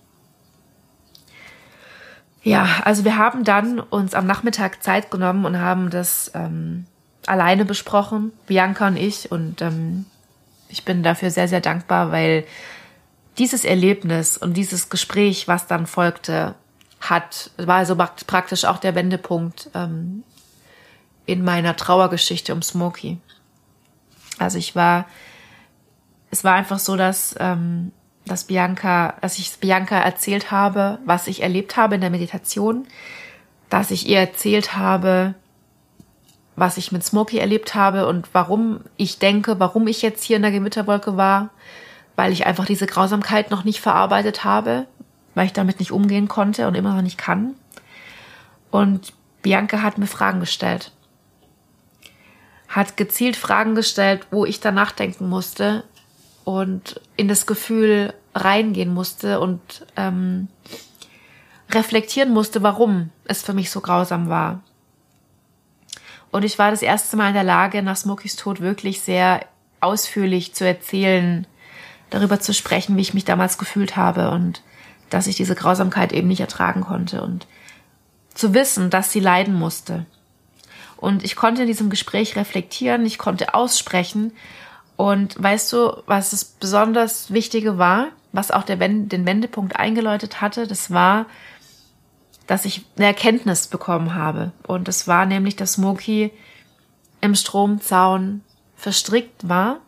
Ja, also wir haben dann uns am Nachmittag Zeit genommen und haben das ähm, alleine besprochen, Bianca und ich. Und ähm, ich bin dafür sehr, sehr dankbar, weil dieses Erlebnis und dieses Gespräch, was dann folgte, hat, war also praktisch auch der Wendepunkt ähm, in meiner Trauergeschichte um Smokey. Also ich war, es war einfach so, dass, ähm, dass Bianca, dass ich Bianca erzählt habe, was ich erlebt habe in der Meditation, dass ich ihr erzählt habe, was ich mit Smokey erlebt habe und warum ich denke, warum ich jetzt hier in der Gewitterwolke war, weil ich einfach diese Grausamkeit noch nicht verarbeitet habe, weil ich damit nicht umgehen konnte und immer noch nicht kann. Und Bianca hat mir Fragen gestellt. Hat gezielt Fragen gestellt, wo ich dann nachdenken musste und in das Gefühl reingehen musste und ähm, reflektieren musste, warum es für mich so grausam war. Und ich war das erste Mal in der Lage, nach Smokies Tod wirklich sehr ausführlich zu erzählen, darüber zu sprechen, wie ich mich damals gefühlt habe und dass ich diese Grausamkeit eben nicht ertragen konnte. Und zu wissen, dass sie leiden musste. Und ich konnte in diesem Gespräch reflektieren, ich konnte aussprechen. Und weißt du, was das besonders Wichtige war, was auch der, den Wendepunkt eingeläutet hatte, das war, dass ich eine Erkenntnis bekommen habe. Und es war nämlich, dass Smokey im Stromzaun verstrickt war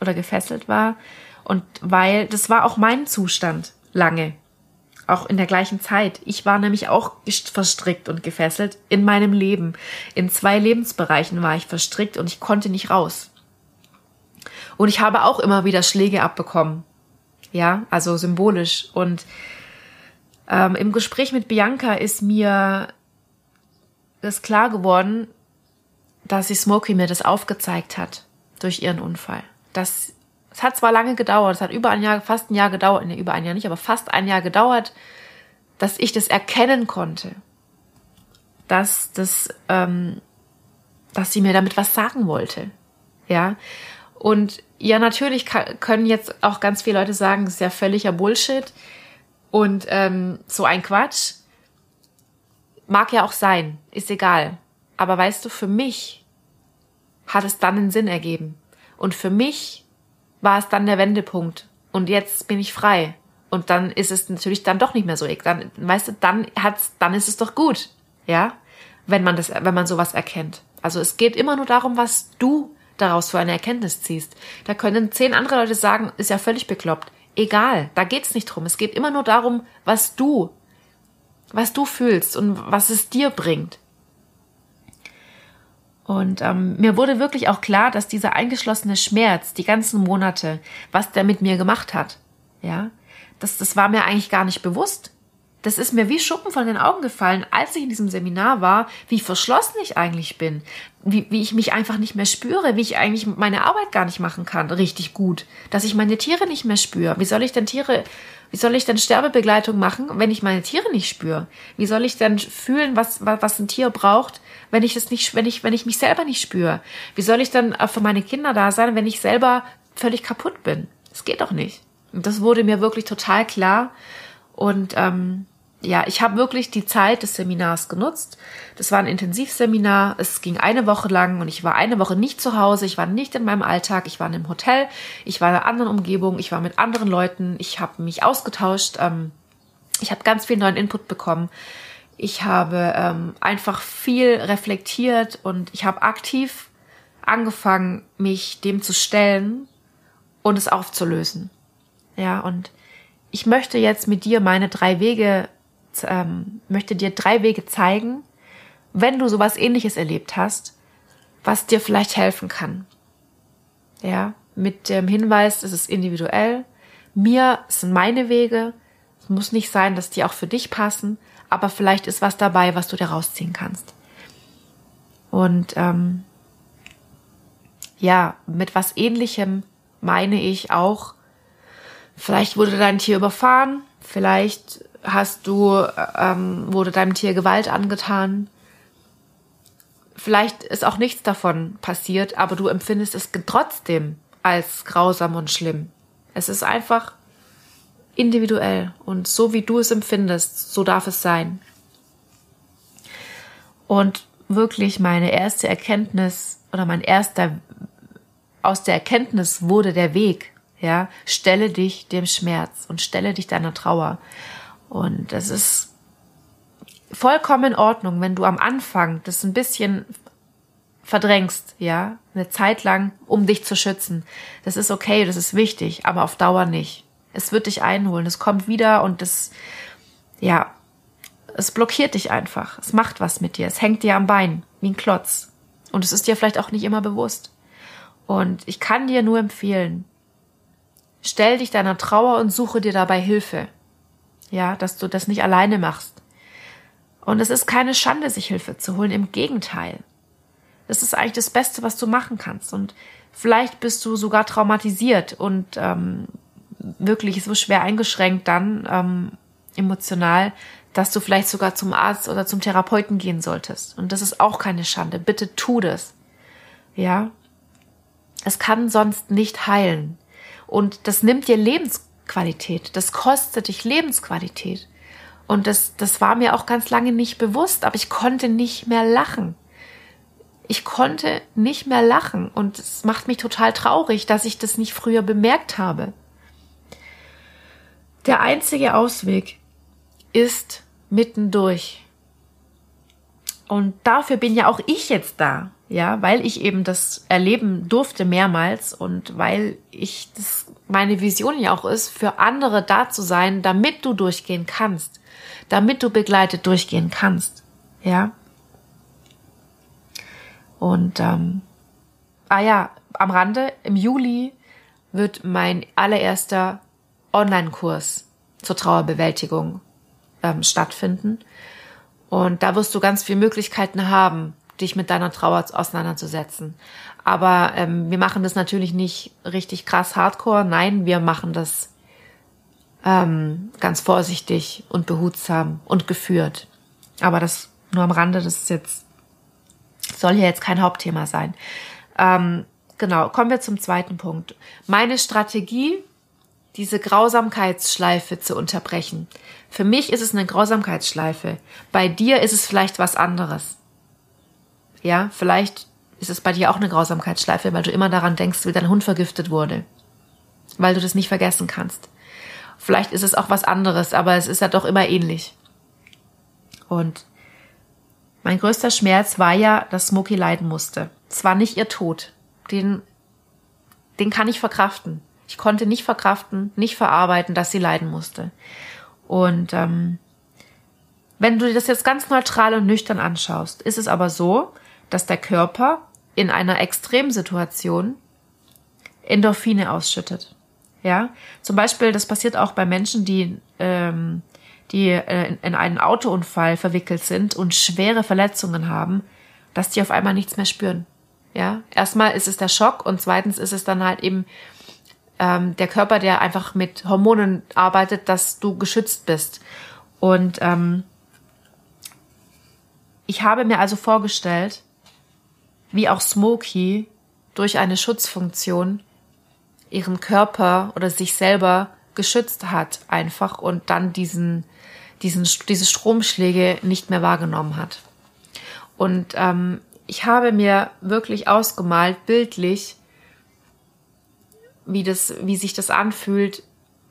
oder gefesselt war. Und weil, das war auch mein Zustand lange. Auch in der gleichen Zeit. Ich war nämlich auch verstrickt und gefesselt in meinem Leben. In zwei Lebensbereichen war ich verstrickt und ich konnte nicht raus. Und ich habe auch immer wieder Schläge abbekommen. Ja, also symbolisch. Und ähm, im Gespräch mit Bianca ist mir das klar geworden, dass sie Smokey mir das aufgezeigt hat durch ihren Unfall. Das, es hat zwar lange gedauert, es hat über ein Jahr, fast ein Jahr gedauert, nee, über ein Jahr nicht, aber fast ein Jahr gedauert, dass ich das erkennen konnte, dass das, ähm, dass sie mir damit was sagen wollte, ja. Und ja, natürlich können jetzt auch ganz viele Leute sagen, das ist ja völliger Bullshit und ähm, so ein Quatsch. Mag ja auch sein, ist egal. Aber weißt du, für mich hat es dann einen Sinn ergeben. Und für mich war es dann der Wendepunkt. Und jetzt bin ich frei. Und dann ist es natürlich dann doch nicht mehr so. Dann, weißt du, dann hat's, dann ist es doch gut. Ja? Wenn man das, wenn man sowas erkennt. Also es geht immer nur darum, was du daraus für eine Erkenntnis ziehst. Da können zehn andere Leute sagen, ist ja völlig bekloppt. Egal, da geht's nicht drum. Es geht immer nur darum, was du, was du fühlst und was es dir bringt. Und ähm, mir wurde wirklich auch klar, dass dieser eingeschlossene Schmerz, die ganzen Monate, was der mit mir gemacht hat, ja, das, das war mir eigentlich gar nicht bewusst. Das ist mir wie Schuppen von den Augen gefallen, als ich in diesem Seminar war, wie verschlossen ich eigentlich bin, wie, wie ich mich einfach nicht mehr spüre, wie ich eigentlich meine Arbeit gar nicht machen kann, richtig gut, dass ich meine Tiere nicht mehr spüre. Wie soll ich denn Tiere, wie soll ich denn Sterbebegleitung machen, wenn ich meine Tiere nicht spüre? Wie soll ich denn fühlen, was, was ein Tier braucht, wenn ich es nicht, wenn ich, wenn ich mich selber nicht spüre? Wie soll ich dann für meine Kinder da sein, wenn ich selber völlig kaputt bin? Das geht doch nicht. Und das wurde mir wirklich total klar. Und ähm, ja, ich habe wirklich die Zeit des Seminars genutzt. Das war ein Intensivseminar. Es ging eine Woche lang und ich war eine Woche nicht zu Hause. Ich war nicht in meinem Alltag. Ich war in einem Hotel. Ich war in einer anderen Umgebung. Ich war mit anderen Leuten. Ich habe mich ausgetauscht. Ähm, ich habe ganz viel neuen Input bekommen. Ich habe ähm, einfach viel reflektiert und ich habe aktiv angefangen, mich dem zu stellen und es aufzulösen. Ja, und ich möchte jetzt mit dir meine drei Wege ähm, möchte dir drei Wege zeigen, wenn du sowas ähnliches erlebt hast, was dir vielleicht helfen kann. Ja, mit dem Hinweis, es ist individuell. Mir sind meine Wege. Es muss nicht sein, dass die auch für dich passen, aber vielleicht ist was dabei, was du dir rausziehen kannst. Und ähm, ja, mit was ähnlichem meine ich auch, vielleicht wurde dein Tier überfahren, vielleicht hast du, ähm, wurde deinem Tier Gewalt angetan. Vielleicht ist auch nichts davon passiert, aber du empfindest es trotzdem als grausam und schlimm. Es ist einfach individuell und so wie du es empfindest, so darf es sein. Und wirklich meine erste Erkenntnis oder mein erster aus der Erkenntnis wurde der Weg, ja, stelle dich dem Schmerz und stelle dich deiner Trauer. Und es ist vollkommen in Ordnung, wenn du am Anfang das ein bisschen verdrängst, ja, eine Zeit lang, um dich zu schützen. Das ist okay, das ist wichtig, aber auf Dauer nicht. Es wird dich einholen, es kommt wieder und es, ja, es blockiert dich einfach. Es macht was mit dir. Es hängt dir am Bein, wie ein Klotz. Und es ist dir vielleicht auch nicht immer bewusst. Und ich kann dir nur empfehlen, stell dich deiner Trauer und suche dir dabei Hilfe ja, dass du das nicht alleine machst. Und es ist keine Schande, sich Hilfe zu holen, im Gegenteil. Das ist eigentlich das Beste, was du machen kannst. Und vielleicht bist du sogar traumatisiert und ähm, wirklich so schwer eingeschränkt dann ähm, emotional, dass du vielleicht sogar zum Arzt oder zum Therapeuten gehen solltest. Und das ist auch keine Schande. Bitte tu das. Ja. Es kann sonst nicht heilen. Und das nimmt dir Lebens Qualität. Das kostet dich Lebensqualität. Und das, das war mir auch ganz lange nicht bewusst, aber ich konnte nicht mehr lachen. Ich konnte nicht mehr lachen und es macht mich total traurig, dass ich das nicht früher bemerkt habe. Der einzige Ausweg ist mittendurch. Und dafür bin ja auch ich jetzt da, ja, weil ich eben das erleben durfte mehrmals und weil ich das meine Vision ja auch ist, für andere da zu sein, damit du durchgehen kannst, damit du begleitet durchgehen kannst, ja. Und ähm, ah ja, am Rande im Juli wird mein allererster Online-Kurs zur Trauerbewältigung ähm, stattfinden. Und da wirst du ganz viele Möglichkeiten haben, dich mit deiner Trauer auseinanderzusetzen. Aber ähm, wir machen das natürlich nicht richtig krass hardcore. Nein, wir machen das ähm, ganz vorsichtig und behutsam und geführt. Aber das nur am Rande, das ist jetzt, soll hier jetzt kein Hauptthema sein. Ähm, genau, kommen wir zum zweiten Punkt. Meine Strategie diese Grausamkeitsschleife zu unterbrechen. Für mich ist es eine Grausamkeitsschleife. Bei dir ist es vielleicht was anderes. Ja, vielleicht ist es bei dir auch eine Grausamkeitsschleife, weil du immer daran denkst, wie dein Hund vergiftet wurde. Weil du das nicht vergessen kannst. Vielleicht ist es auch was anderes, aber es ist ja doch immer ähnlich. Und mein größter Schmerz war ja, dass Smokey leiden musste. Es war nicht ihr Tod. Den, den kann ich verkraften. Ich konnte nicht verkraften, nicht verarbeiten, dass sie leiden musste. Und ähm, wenn du dir das jetzt ganz neutral und nüchtern anschaust, ist es aber so, dass der Körper in einer Extremsituation Endorphine ausschüttet. Ja, zum Beispiel, das passiert auch bei Menschen, die ähm, die äh, in einen Autounfall verwickelt sind und schwere Verletzungen haben, dass die auf einmal nichts mehr spüren. Ja, erstmal ist es der Schock und zweitens ist es dann halt eben ähm, der Körper, der einfach mit Hormonen arbeitet, dass du geschützt bist. Und ähm, ich habe mir also vorgestellt, wie auch Smokey durch eine Schutzfunktion ihren Körper oder sich selber geschützt hat einfach und dann diesen, diesen, diese Stromschläge nicht mehr wahrgenommen hat. Und ähm, ich habe mir wirklich ausgemalt, bildlich, wie das, wie sich das anfühlt,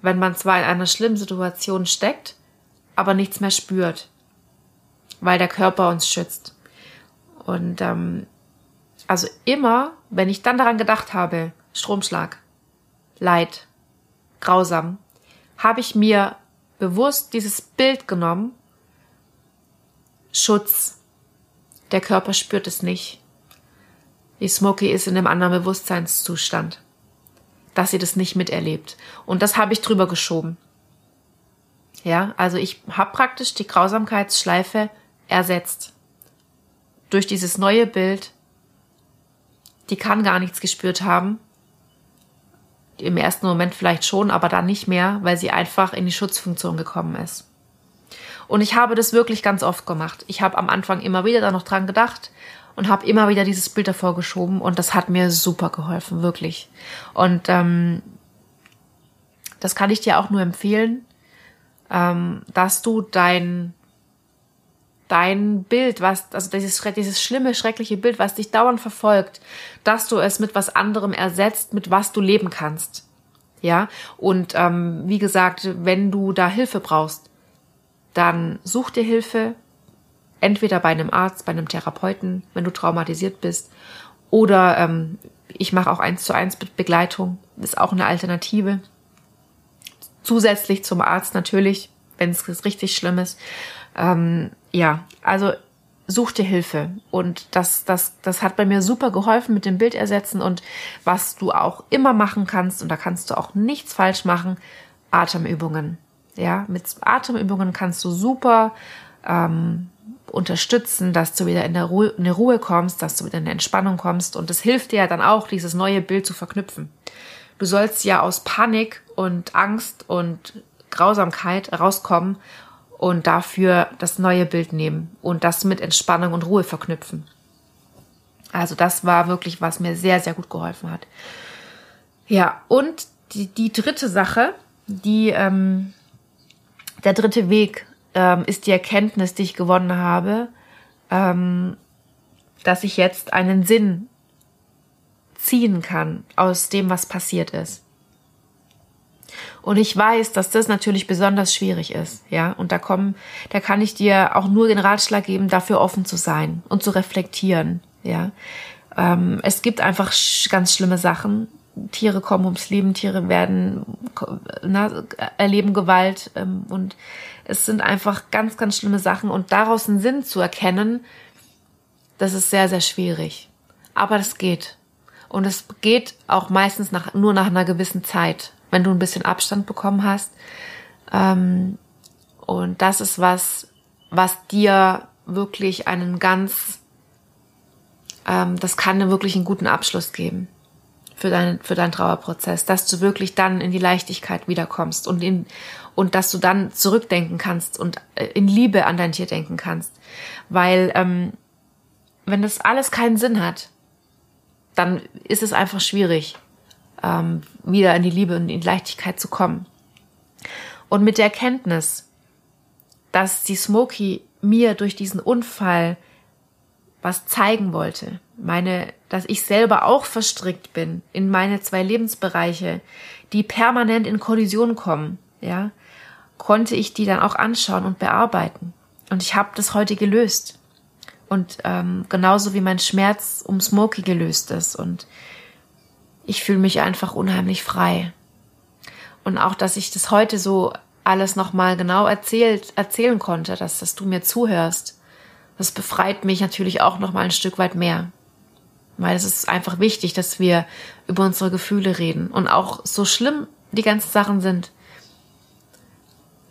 wenn man zwar in einer schlimmen Situation steckt, aber nichts mehr spürt, weil der Körper uns schützt. Und ähm, also immer, wenn ich dann daran gedacht habe, Stromschlag, Leid, grausam, habe ich mir bewusst dieses Bild genommen, Schutz, der Körper spürt es nicht. Die Smokey ist in einem anderen Bewusstseinszustand dass sie das nicht miterlebt. Und das habe ich drüber geschoben. Ja, also ich habe praktisch die Grausamkeitsschleife ersetzt. Durch dieses neue Bild. Die kann gar nichts gespürt haben. Im ersten Moment vielleicht schon, aber dann nicht mehr, weil sie einfach in die Schutzfunktion gekommen ist. Und ich habe das wirklich ganz oft gemacht. Ich habe am Anfang immer wieder da noch dran gedacht und habe immer wieder dieses Bild davor geschoben und das hat mir super geholfen, wirklich. Und ähm, das kann ich dir auch nur empfehlen, ähm, dass du dein dein Bild, was also dieses dieses schlimme schreckliche Bild, was dich dauernd verfolgt, dass du es mit was anderem ersetzt, mit was du leben kannst. Ja, und ähm, wie gesagt, wenn du da Hilfe brauchst, dann such dir Hilfe, entweder bei einem Arzt, bei einem Therapeuten, wenn du traumatisiert bist, oder ähm, ich mache auch eins zu eins Begleitung, ist auch eine Alternative. Zusätzlich zum Arzt natürlich, wenn es richtig schlimm ist. Ähm, ja, also such dir Hilfe. Und das, das, das hat bei mir super geholfen mit dem Bild ersetzen und was du auch immer machen kannst, und da kannst du auch nichts falsch machen, Atemübungen. Ja, mit Atemübungen kannst du super ähm, unterstützen, dass du wieder in, der Ruhe, in die Ruhe kommst, dass du wieder in die Entspannung kommst. Und es hilft dir ja dann auch, dieses neue Bild zu verknüpfen. Du sollst ja aus Panik und Angst und Grausamkeit rauskommen und dafür das neue Bild nehmen und das mit Entspannung und Ruhe verknüpfen. Also das war wirklich, was mir sehr, sehr gut geholfen hat. Ja, und die, die dritte Sache, die, ähm, der dritte Weg ähm, ist die Erkenntnis, die ich gewonnen habe, ähm, dass ich jetzt einen Sinn ziehen kann aus dem, was passiert ist. Und ich weiß, dass das natürlich besonders schwierig ist, ja. Und da kommen, da kann ich dir auch nur den Ratschlag geben, dafür offen zu sein und zu reflektieren, ja. Ähm, es gibt einfach sch ganz schlimme Sachen. Tiere kommen ums Leben, Tiere werden, na, erleben Gewalt ähm, und es sind einfach ganz, ganz schlimme Sachen. Und daraus einen Sinn zu erkennen, das ist sehr, sehr schwierig. Aber das geht. Und es geht auch meistens nach, nur nach einer gewissen Zeit wenn du ein bisschen Abstand bekommen hast. Ähm, und das ist was, was dir wirklich einen ganz, ähm, das kann dir wirklich einen guten Abschluss geben für deinen, für deinen Trauerprozess, dass du wirklich dann in die Leichtigkeit wiederkommst und in, und dass du dann zurückdenken kannst und äh, in Liebe an dein Tier denken kannst. Weil, ähm, wenn das alles keinen Sinn hat, dann ist es einfach schwierig ähm, wieder in die Liebe und in Leichtigkeit zu kommen. Und mit der Erkenntnis, dass die Smokey mir durch diesen Unfall was zeigen wollte, meine, dass ich selber auch verstrickt bin in meine zwei Lebensbereiche, die permanent in Kollision kommen, ja, konnte ich die dann auch anschauen und bearbeiten. Und ich habe das heute gelöst. Und ähm, genauso wie mein Schmerz um Smokey gelöst ist. Und ich fühle mich einfach unheimlich frei. Und auch, dass ich das heute so alles nochmal genau erzählt, erzählen konnte, dass, dass du mir zuhörst, das befreit mich natürlich auch nochmal ein Stück weit mehr. Weil es ist einfach wichtig, dass wir über unsere Gefühle reden. Und auch so schlimm die ganzen Sachen sind,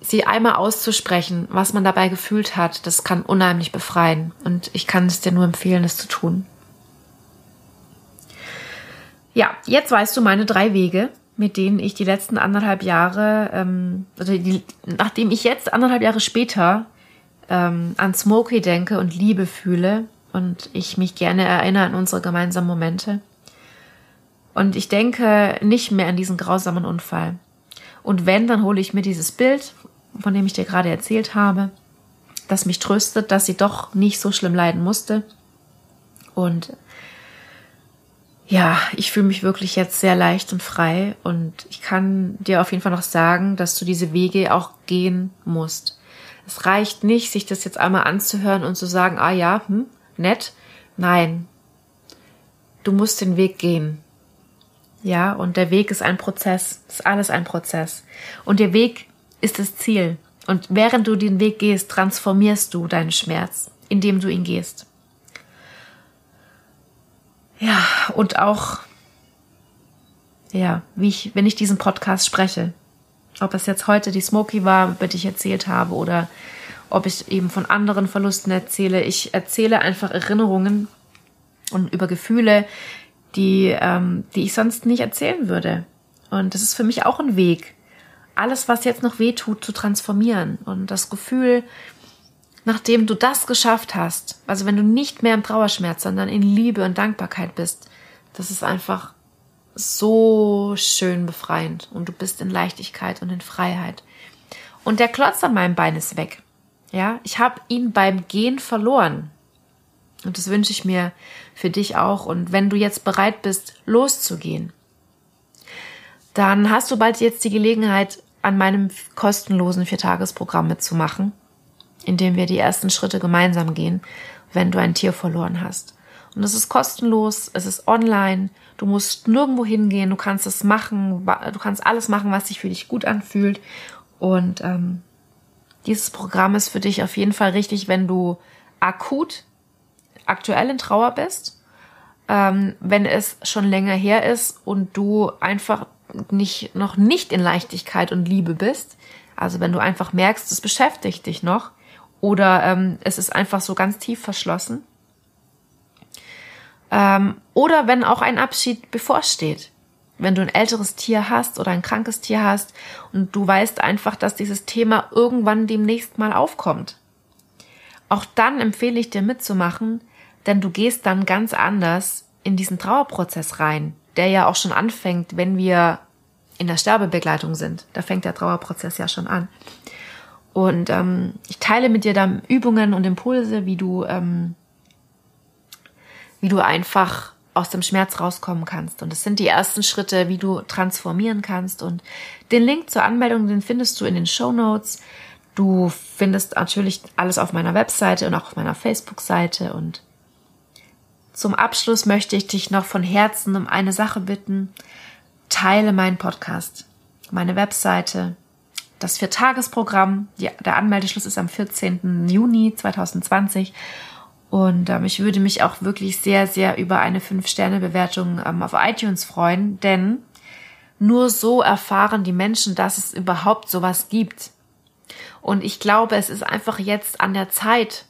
sie einmal auszusprechen, was man dabei gefühlt hat, das kann unheimlich befreien. Und ich kann es dir nur empfehlen, es zu tun. Ja, jetzt weißt du meine drei Wege, mit denen ich die letzten anderthalb Jahre, ähm, also die, nachdem ich jetzt anderthalb Jahre später ähm, an Smokey denke und Liebe fühle und ich mich gerne erinnere an unsere gemeinsamen Momente. Und ich denke nicht mehr an diesen grausamen Unfall. Und wenn, dann hole ich mir dieses Bild, von dem ich dir gerade erzählt habe, das mich tröstet, dass sie doch nicht so schlimm leiden musste. Und ja, ich fühle mich wirklich jetzt sehr leicht und frei und ich kann dir auf jeden Fall noch sagen, dass du diese Wege auch gehen musst. Es reicht nicht, sich das jetzt einmal anzuhören und zu sagen, ah ja, hm, nett. Nein. Du musst den Weg gehen. Ja, und der Weg ist ein Prozess. Ist alles ein Prozess. Und der Weg ist das Ziel. Und während du den Weg gehst, transformierst du deinen Schmerz, indem du ihn gehst. Ja, und auch, ja, wie ich, wenn ich diesen Podcast spreche, ob es jetzt heute die Smoky war, über die ich erzählt habe, oder ob ich eben von anderen Verlusten erzähle. Ich erzähle einfach Erinnerungen und über Gefühle, die, ähm, die ich sonst nicht erzählen würde. Und das ist für mich auch ein Weg, alles, was jetzt noch weh tut, zu transformieren. Und das Gefühl, nachdem du das geschafft hast, also wenn du nicht mehr im Trauerschmerz, sondern in Liebe und Dankbarkeit bist, das ist einfach so schön befreiend und du bist in Leichtigkeit und in Freiheit. Und der Klotz an meinem Bein ist weg. Ja, ich habe ihn beim Gehen verloren. Und das wünsche ich mir für dich auch. Und wenn du jetzt bereit bist, loszugehen, dann hast du bald jetzt die Gelegenheit, an meinem kostenlosen Viertagesprogramm mitzumachen indem wir die ersten Schritte gemeinsam gehen, wenn du ein Tier verloren hast. Und es ist kostenlos, es ist online, du musst nirgendwo hingehen, du kannst es machen, du kannst alles machen, was sich für dich gut anfühlt. Und ähm, dieses Programm ist für dich auf jeden Fall richtig, wenn du akut, aktuell in Trauer bist, ähm, wenn es schon länger her ist und du einfach nicht, noch nicht in Leichtigkeit und Liebe bist. Also wenn du einfach merkst, es beschäftigt dich noch, oder ähm, es ist einfach so ganz tief verschlossen. Ähm, oder wenn auch ein Abschied bevorsteht. Wenn du ein älteres Tier hast oder ein krankes Tier hast und du weißt einfach, dass dieses Thema irgendwann demnächst mal aufkommt. Auch dann empfehle ich dir mitzumachen, denn du gehst dann ganz anders in diesen Trauerprozess rein, der ja auch schon anfängt, wenn wir in der Sterbebegleitung sind. Da fängt der Trauerprozess ja schon an. Und ähm, ich teile mit dir dann Übungen und Impulse, wie du, ähm, wie du einfach aus dem Schmerz rauskommen kannst. Und es sind die ersten Schritte, wie du transformieren kannst. Und den Link zur Anmeldung, den findest du in den Show Notes. Du findest natürlich alles auf meiner Webseite und auch auf meiner Facebook-Seite. Und zum Abschluss möchte ich dich noch von Herzen um eine Sache bitten. Teile meinen Podcast, meine Webseite, das Viertagesprogramm. Der Anmeldeschluss ist am 14. Juni 2020. Und ähm, ich würde mich auch wirklich sehr, sehr über eine 5-Sterne-Bewertung ähm, auf iTunes freuen, denn nur so erfahren die Menschen, dass es überhaupt sowas gibt. Und ich glaube, es ist einfach jetzt an der Zeit,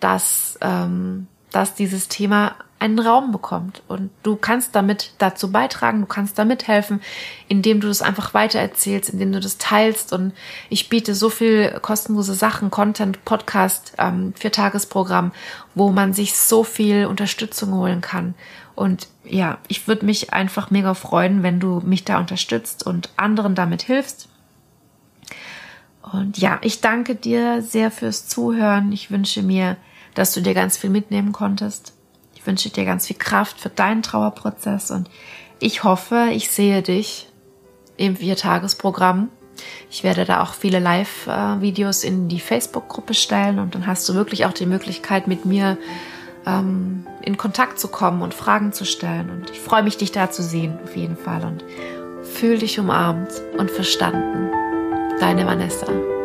dass, ähm, dass dieses Thema einen Raum bekommt. Und du kannst damit dazu beitragen, du kannst damit helfen, indem du das einfach weitererzählst, indem du das teilst. Und ich biete so viel kostenlose Sachen, Content, Podcast, ähm, Viertagesprogramm, wo man sich so viel Unterstützung holen kann. Und ja, ich würde mich einfach mega freuen, wenn du mich da unterstützt und anderen damit hilfst. Und ja, ich danke dir sehr fürs Zuhören. Ich wünsche mir, dass du dir ganz viel mitnehmen konntest. Ich wünsche dir ganz viel Kraft für deinen Trauerprozess und ich hoffe, ich sehe dich im Viertagesprogramm. Ich werde da auch viele Live-Videos in die Facebook-Gruppe stellen und dann hast du wirklich auch die Möglichkeit, mit mir ähm, in Kontakt zu kommen und Fragen zu stellen. Und ich freue mich, dich da zu sehen, auf jeden Fall. Und fühl dich umarmt und verstanden. Deine Vanessa.